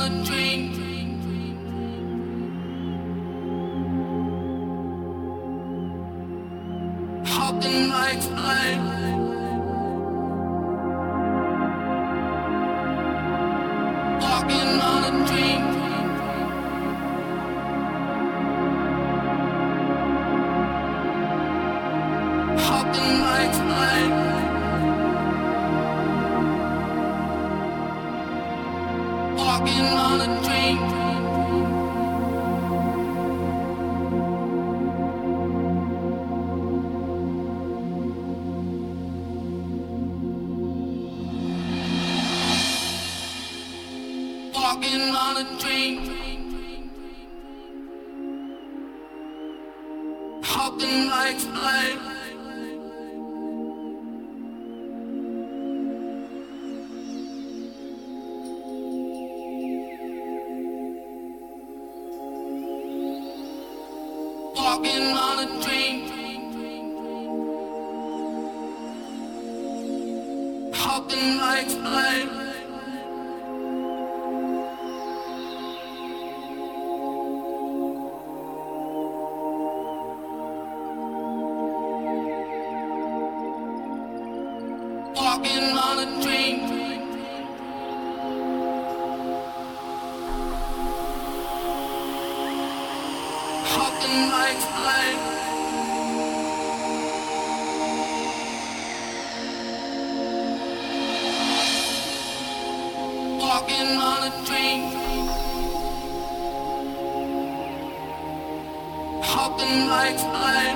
A dream. Hopping like flies.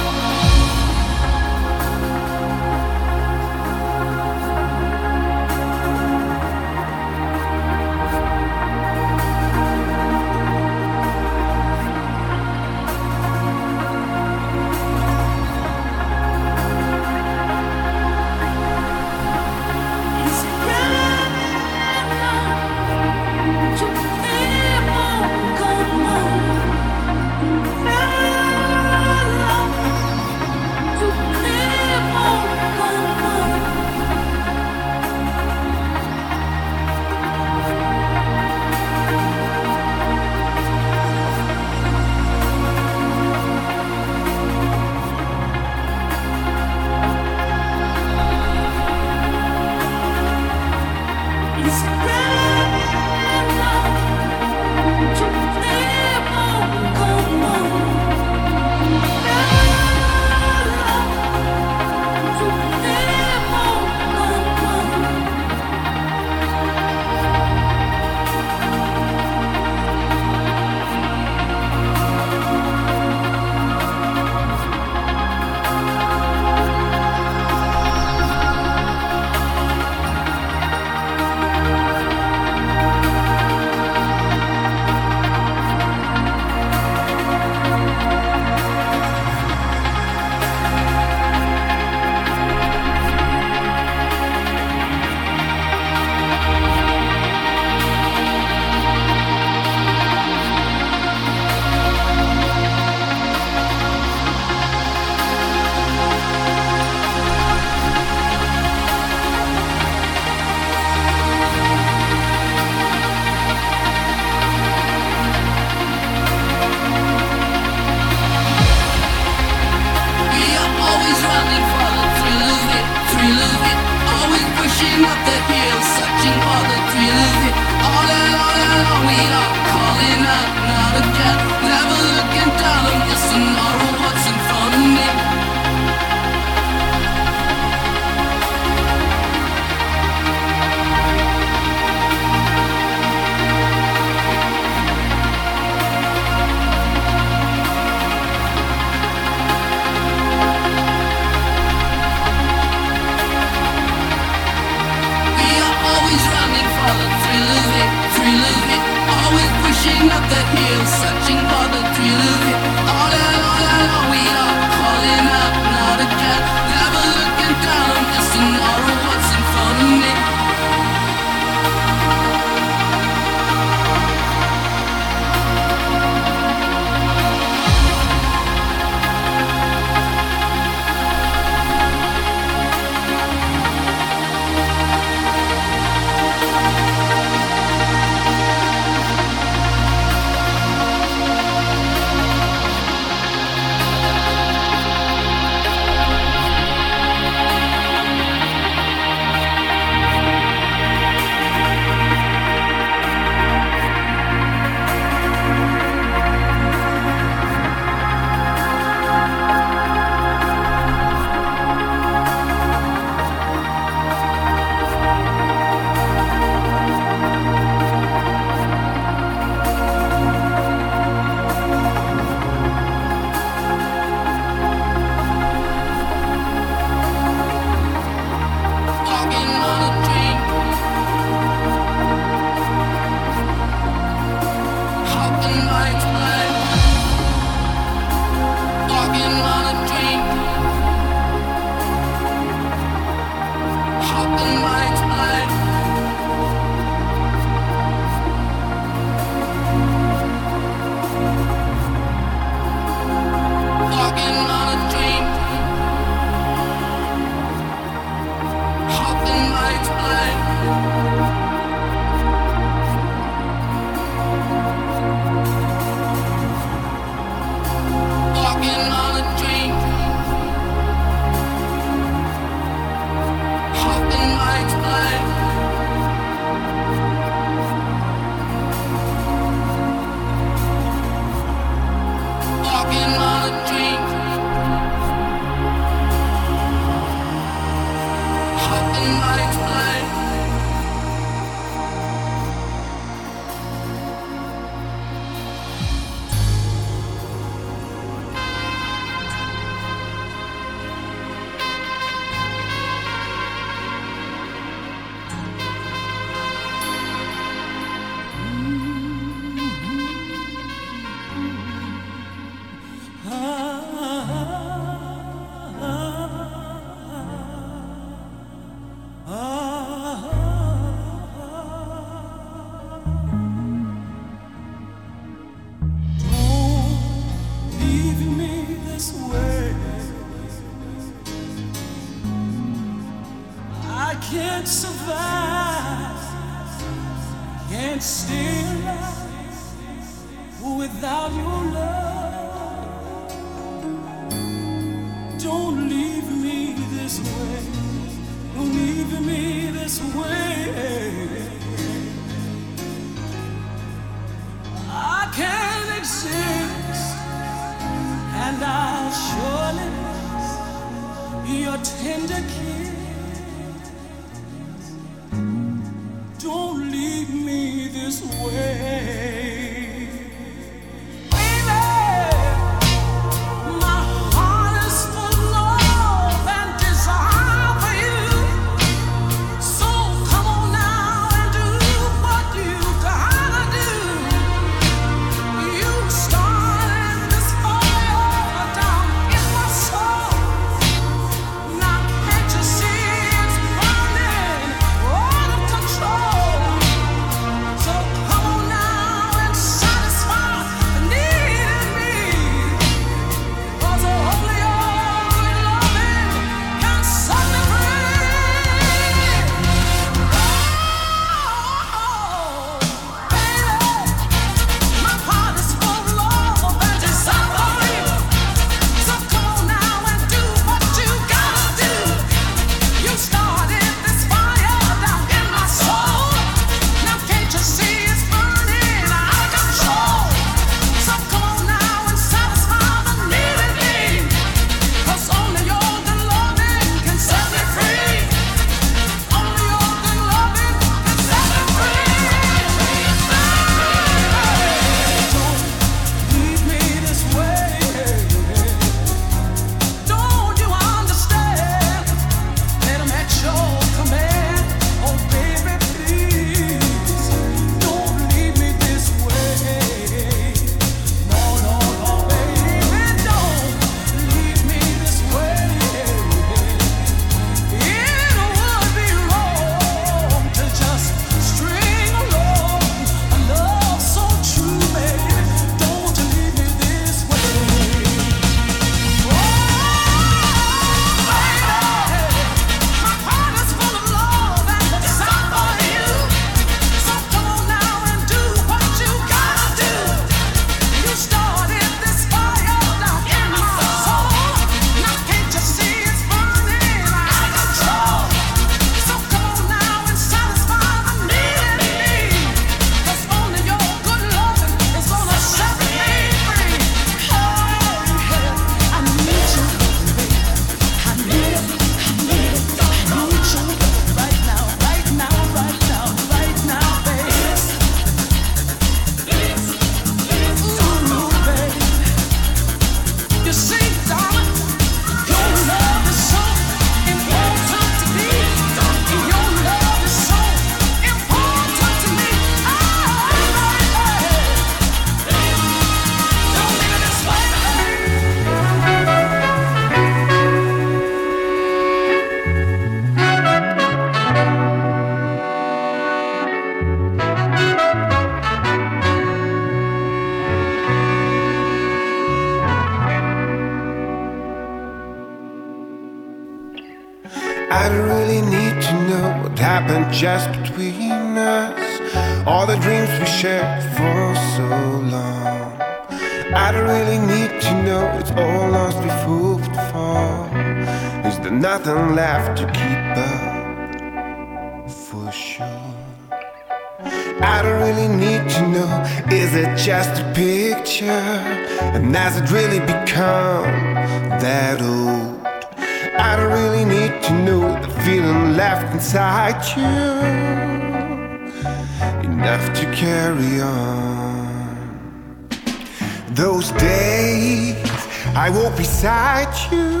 beside you.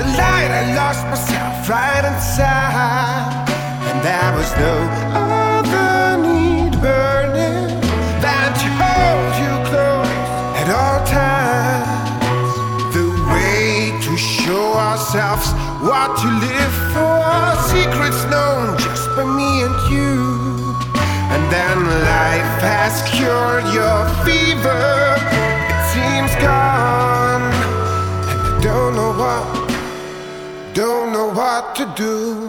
The light, I lost myself right inside. And there was no other need burning than to hold you close at all times. The way to show ourselves what to live for, secrets known just by me and you. And then life has cured your fever. It seems gone. Don't know what, don't know what to do.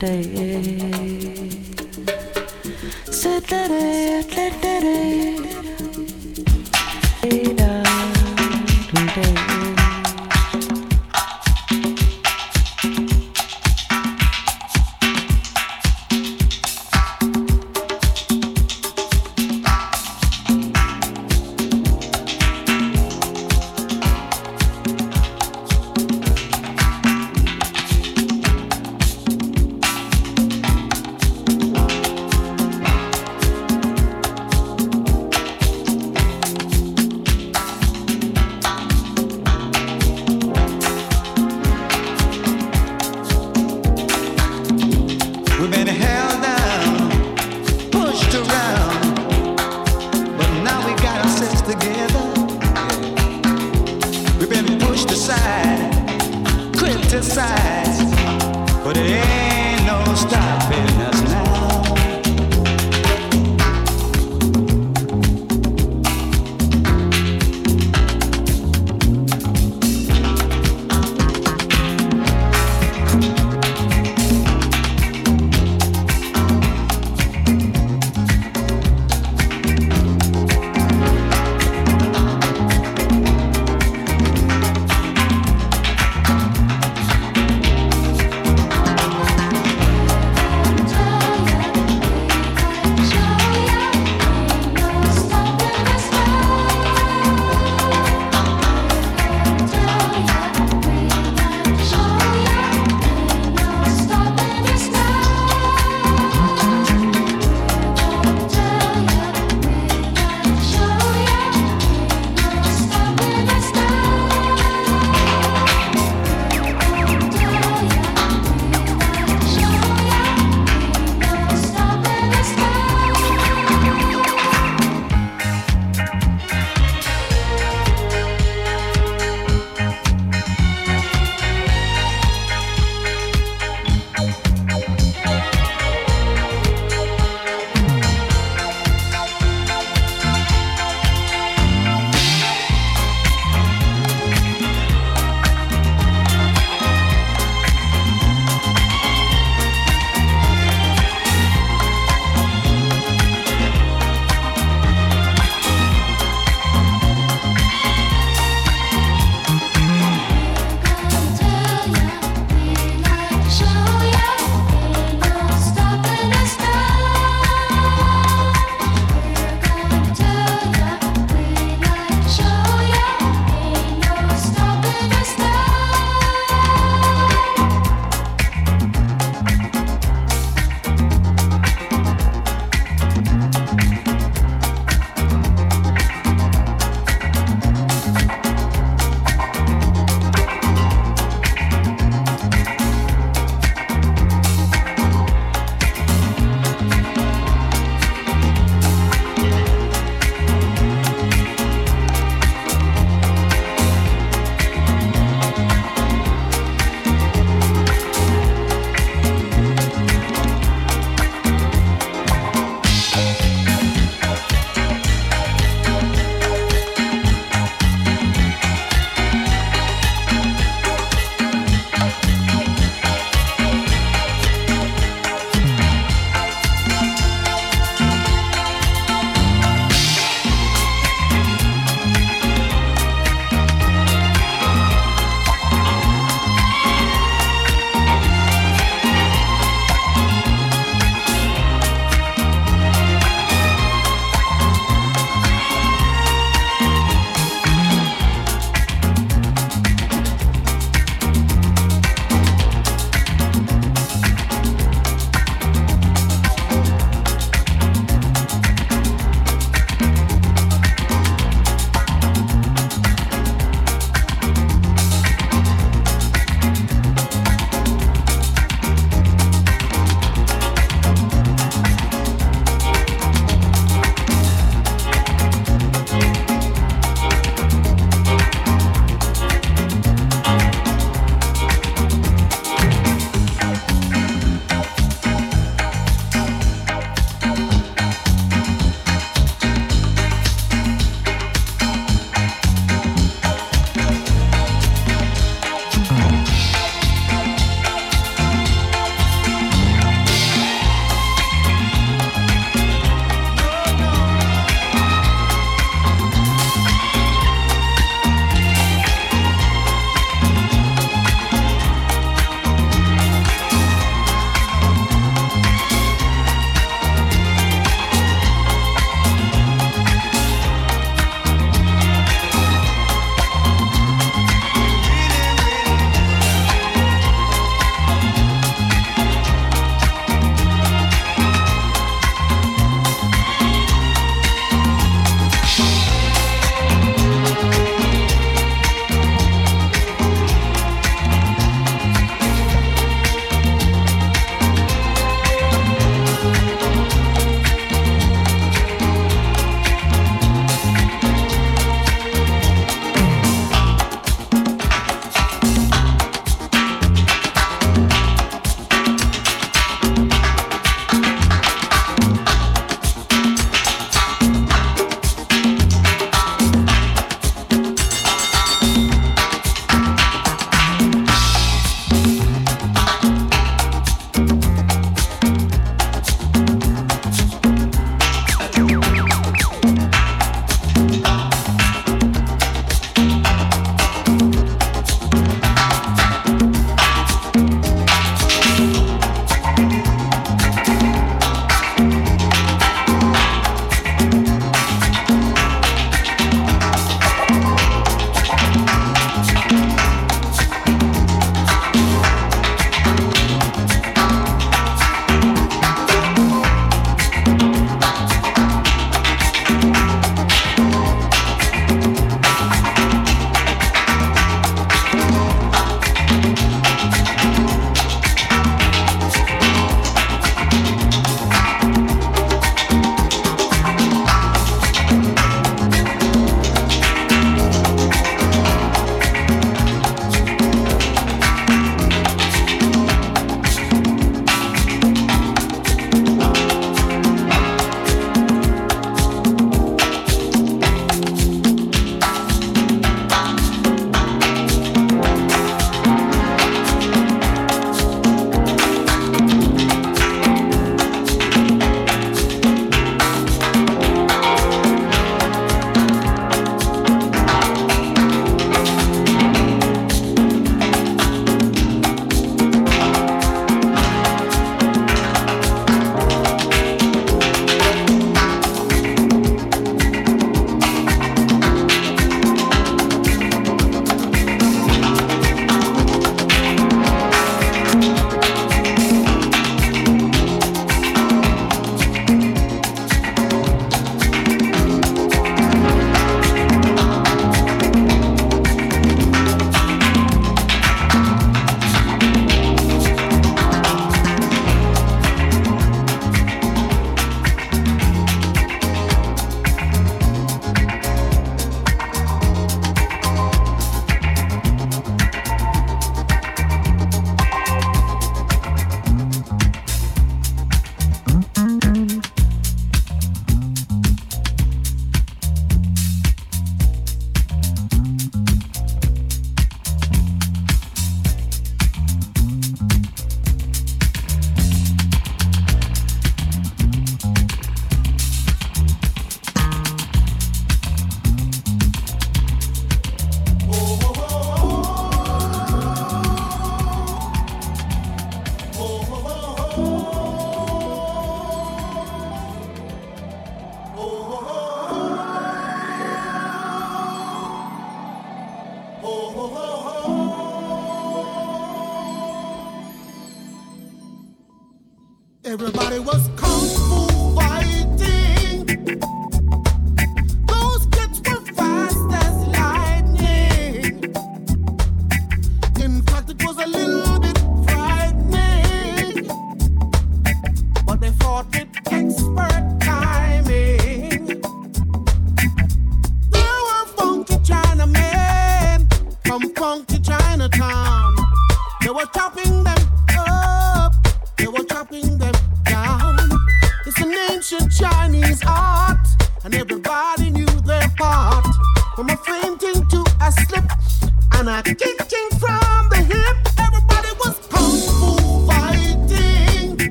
day. Said that I, that day.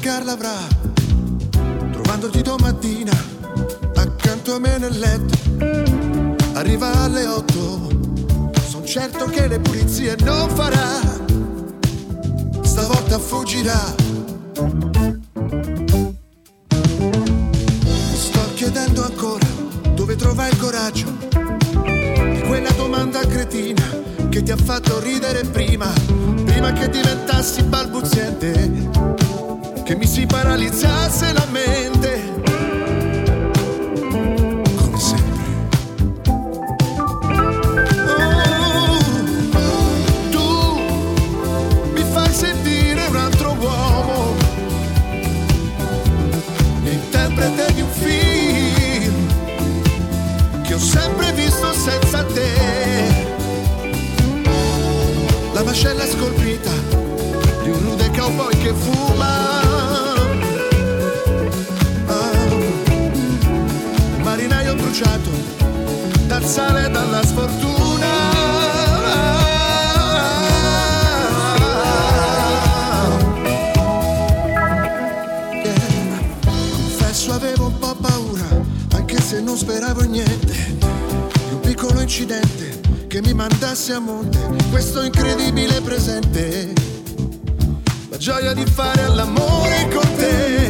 Carla avrà, trovandoti domattina, accanto a me nel letto. Arriva alle 8, son certo che le pulizie non farà, stavolta fuggirà. Sto chiedendo ancora dove trova il coraggio di quella domanda cretina che ti ha fatto ridere prima, prima che diventassi balbuziente che mi si paralizzasse la mente. Come sempre. Oh, tu mi fai sentire un altro uomo, l'interprete di un film che ho sempre visto senza te. La mascella scolpita di un rude cowboy che fuma. bruciato dal sale e dalla sfortuna. Confesso avevo un po' paura, anche se non speravo niente, di un piccolo incidente che mi mandasse a monte questo incredibile presente. La gioia di fare all'amore con te.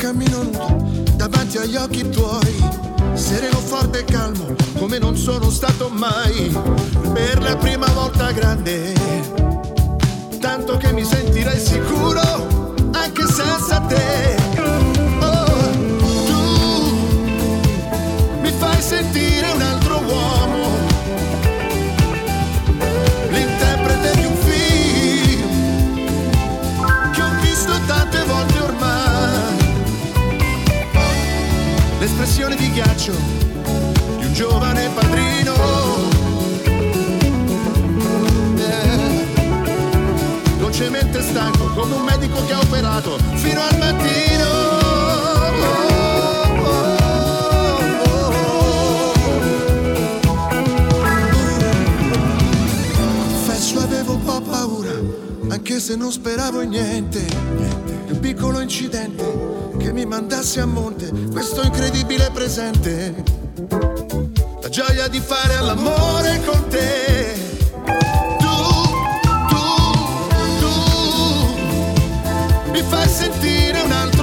cammino nudo davanti agli occhi tuoi, sereno, forte e calmo come non sono stato mai, per la prima volta grande, tanto che mi sentirei sicuro anche senza te. Oh, tu mi fai sentire un altro uomo. Ghiaccio di un giovane padrino. Eh, dolcemente stanco come un medico che ha operato se non speravo in niente. Di un piccolo incidente che mi mandasse a monte questo incredibile presente. La gioia di fare all'amore con te. Tu, tu, tu mi fai sentire un altro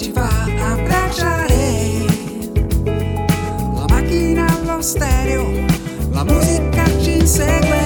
ci fa abbracciare. La macchina lo stereo, la musica ci insegue.